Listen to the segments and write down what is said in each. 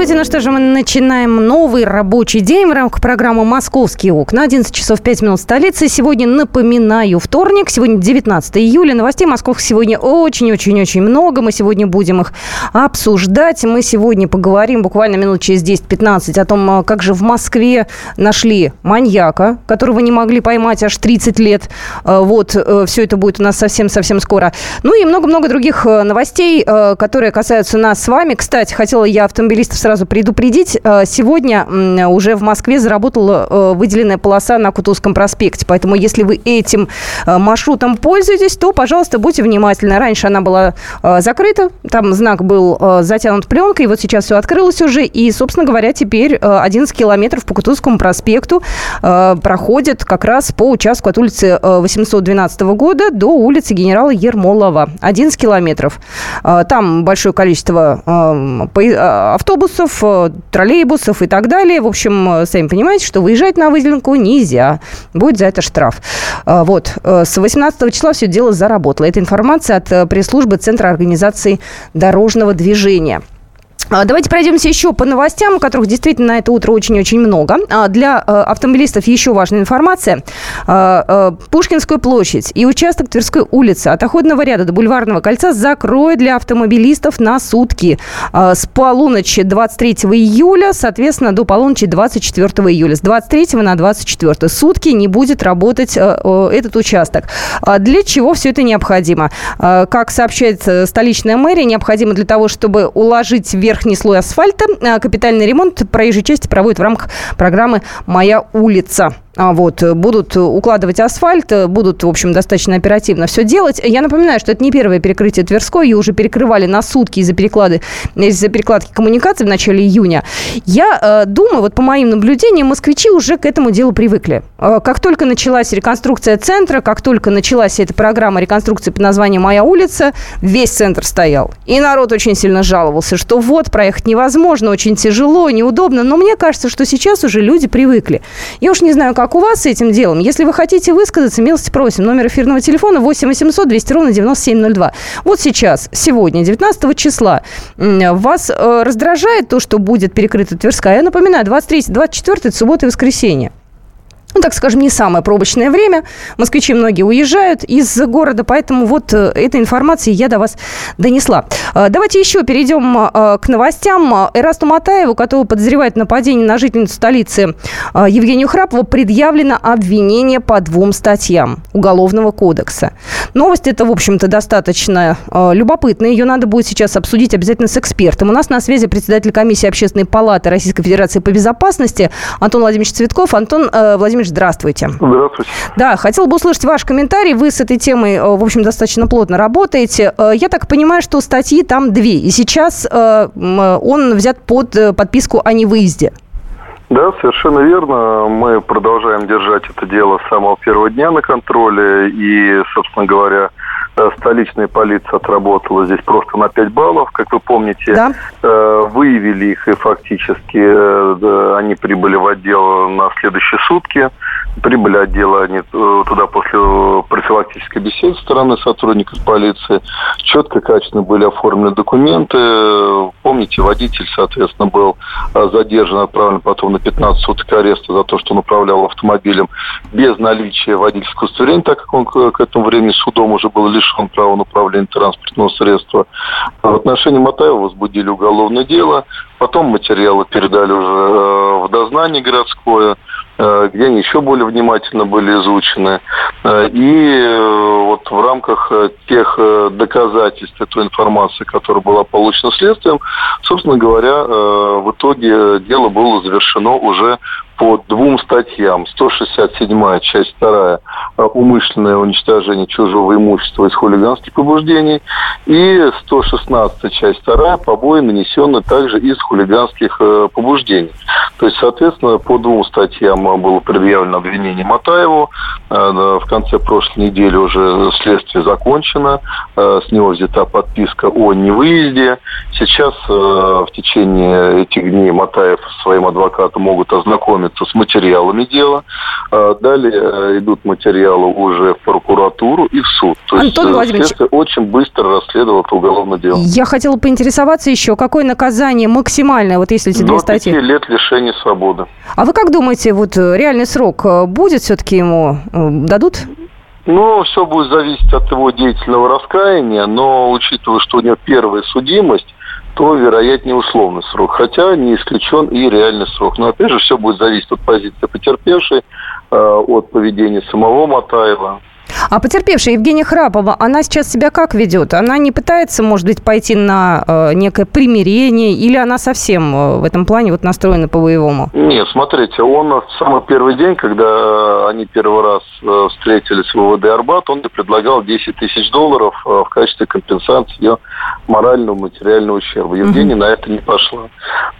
Здравствуйте. Ну что же, мы начинаем новый рабочий день в рамках программы «Московские окна». 11 часов 5 минут столицы. Сегодня, напоминаю, вторник. Сегодня 19 июля. Новостей московских сегодня очень-очень-очень много. Мы сегодня будем их обсуждать. Мы сегодня поговорим буквально минут через 10-15 о том, а, как же в Москве нашли маньяка, которого не могли поймать аж 30 лет. А, вот, э, все это будет у нас совсем-совсем скоро. Ну и много-много других э, новостей, э, которые касаются нас с вами. Кстати, хотела я автомобилистов сразу предупредить. Э, сегодня уже в Москве заработала э, выделенная полоса на Кутузском проспекте. Поэтому, если вы этим э, маршрутом пользуетесь, то, пожалуйста, будьте внимательны. Раньше она была закрыта, там знак был затянут пленкой, вот сейчас все открылось уже. И, собственно говоря, теперь 11 километров по Кутузскому проспекту проходит как раз по участку от улицы 812 года до улицы генерала Ермолова. 11 километров. Там большое количество автобусов, автобусов, э, троллейбусов и так далее. В общем, э, сами понимаете, что выезжать на выделенку нельзя. Будет за это штраф. Э, вот. С 18 числа все дело заработало. Это информация от пресс-службы Центра организации дорожного движения. А, давайте пройдемся еще по новостям, которых действительно на это утро очень-очень много. А, для э, автомобилистов еще важная информация. А, э, Пушкинскую площадь и участок Тверской улицы от Охотного ряда до Бульварного кольца закроют для автомобилистов на сутки. С полуночи 23 июля, соответственно, до полуночи 24 июля. С 23 на 24 сутки не будет работать э, этот участок. Для чего все это необходимо? Как сообщает столичная мэрия, необходимо для того, чтобы уложить вверх верхний слой асфальта. А, капитальный ремонт проезжей части проводят в рамках программы «Моя улица». А, вот, будут укладывать асфальт, будут, в общем, достаточно оперативно все делать. Я напоминаю, что это не первое перекрытие Тверской, ее уже перекрывали на сутки из-за переклады, из-за перекладки коммуникаций в начале июня. Я э, думаю, вот по моим наблюдениям, москвичи уже к этому делу привыкли. Э, как только началась реконструкция центра, как только началась эта программа реконструкции под названием «Моя улица», весь центр стоял. И народ очень сильно жаловался, что вот, проехать невозможно, очень тяжело, неудобно. Но мне кажется, что сейчас уже люди привыкли. Я уж не знаю, как у вас с этим делом? Если вы хотите высказаться, милости просим. Номер эфирного телефона 8 800 200 ровно 9702. Вот сейчас, сегодня, 19 числа, вас э, раздражает то, что будет перекрыта Тверская? Я напоминаю, 23, 24 это суббота и воскресенье ну, так скажем, не самое пробочное время. Москвичи многие уезжают из города, поэтому вот э, эта информация я до вас донесла. Э, давайте еще перейдем э, к новостям. Эрасту Матаеву, которого подозревает нападение на жительницу столицы Евгению Храпову, предъявлено обвинение по двум статьям Уголовного кодекса. Новость эта, в общем-то, достаточно любопытная. Ее надо будет сейчас обсудить обязательно с экспертом. У нас на связи председатель комиссии Общественной палаты Российской Федерации по безопасности Антон Владимирович Цветков. Антон Владимирович Владимирович, здравствуйте. Здравствуйте. Да, хотел бы услышать ваш комментарий. Вы с этой темой, э, в общем, достаточно плотно работаете. Э, я так понимаю, что статьи там две. И сейчас э, он взят под подписку о невыезде. Да, совершенно верно. Мы продолжаем держать это дело с самого первого дня на контроле. И, собственно говоря, столичная полиция отработала здесь просто на 5 баллов. Как вы помните, да. выявили их и фактически они прибыли в отдел на следующие сутки прибыли отдела они э, туда после профилактической беседы со стороны сотрудников полиции. Четко, качественно были оформлены документы. Помните, водитель, соответственно, был э, задержан, отправлен потом на 15 суток ареста за то, что он управлял автомобилем без наличия водительского удостоверения, так как он к этому времени судом уже был лишен права на управление транспортного средства. В отношении Матаева возбудили уголовное дело. Потом материалы передали уже э, в дознание городское. Э, где они еще более внимательно были изучены. Э, и э, вот в рамках тех доказательств, той информации, которая была получена следствием, собственно говоря, в итоге дело было завершено уже по двум статьям. 167 часть 2 умышленное уничтожение чужого имущества из хулиганских побуждений и 116 часть 2 побои, нанесенные также из хулиганских побуждений. То есть, соответственно, по двум статьям было предъявлено обвинение Матаеву. В конце прошлой недели уже следствие закончено. С него взята подписка о невыезде. Сейчас в течение этих дней Матаев своим адвокатом могут ознакомиться с материалами дела. Далее идут материалы уже в прокуратуру и в суд. То Антон есть, Владимирович, очень быстро расследовало это уголовное дело. Я хотела поинтересоваться еще, какое наказание максимальное, вот если эти две статьи? До лет лишения свободы. А вы как думаете, вот э, реальный срок э, будет все-таки ему э, дадут? Ну, все будет зависеть от его деятельного раскаяния, но учитывая, что у него первая судимость, то, вероятнее, условный срок. Хотя не исключен и реальный срок. Но, опять же, все будет зависеть от позиции потерпевшей, от поведения самого Матаева. А потерпевшая Евгения Храпова, она сейчас себя как ведет? Она не пытается, может быть, пойти на э, некое примирение, или она совсем э, в этом плане вот настроена по-боевому? Нет, смотрите, он в самый первый день, когда они первый раз э, встретились в ВВД Арбат, он предлагал 10 тысяч долларов э, в качестве компенсации ее морального, материального ущерба. Евгения угу. на это не пошла.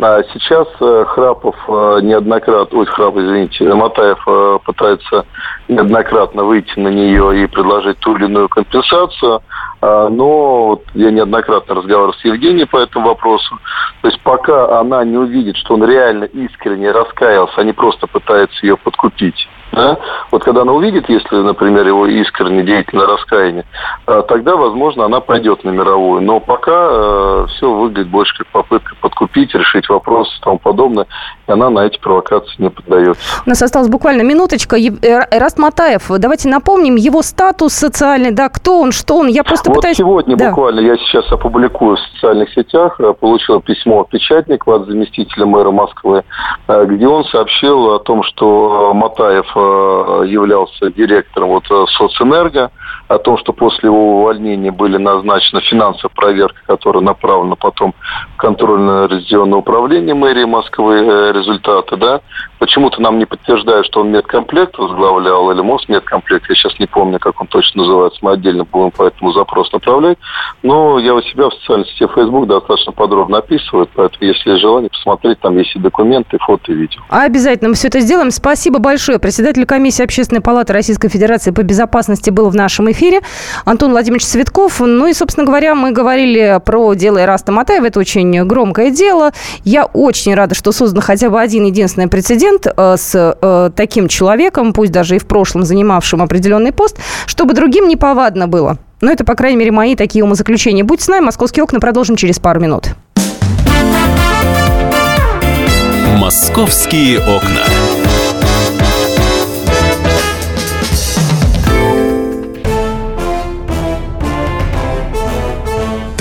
А сейчас э, Храпов э, неоднократно, ой, Храпов, извините, Матаев э, пытается неоднократно выйти на нее и предложить ту или иную компенсацию. А, но я неоднократно разговаривал с Евгением по этому вопросу. То есть пока она не увидит, что он реально искренне раскаялся, а не просто пытается ее подкупить, да? Вот когда она увидит, если, например, его искренне деятельное раскаяние, а, тогда, возможно, она пойдет на мировую. Но пока э, все выглядит больше как попытка подкупить, решить вопрос и тому подобное. Она на эти провокации не поддается. У нас осталась буквально минуточка. Эраст Матаев, давайте напомним его статус социальный, да, кто он, что он. Я просто вот пытаюсь... сегодня да. буквально, я сейчас опубликую в социальных сетях, э, получил письмо от печатника, от заместителя мэра Москвы, э, где он сообщил о том, что Матаев Э, являлся директором вот соцэнерго, о том, что после его увольнения были назначены финансовая проверка, которая направлена потом в контрольно-резидионное управление мэрии Москвы э, результаты, да. Почему-то нам не подтверждают, что он медкомплект возглавлял или Мосмедкомплект, я сейчас не помню, как он точно называется, мы отдельно будем по этому запрос направлять. Но я у себя в социальной сети Facebook достаточно подробно описываю, поэтому если есть желание посмотреть, там есть и документы, и фото, и видео. Обязательно мы все это сделаем. Спасибо большое. Председатель комиссии Общественной палаты Российской Федерации по безопасности был в нашем эфире. Антон Владимирович Цветков. Ну и, собственно говоря, мы говорили про дело Ираста Матаева. Это очень громкое дело. Я очень рада, что создан хотя бы один единственный прецедент э, с э, таким человеком, пусть даже и в прошлом занимавшим определенный пост, чтобы другим неповадно было. Но это, по крайней мере, мои такие умозаключения. Будь с нами. Московские окна продолжим через пару минут. Московские окна.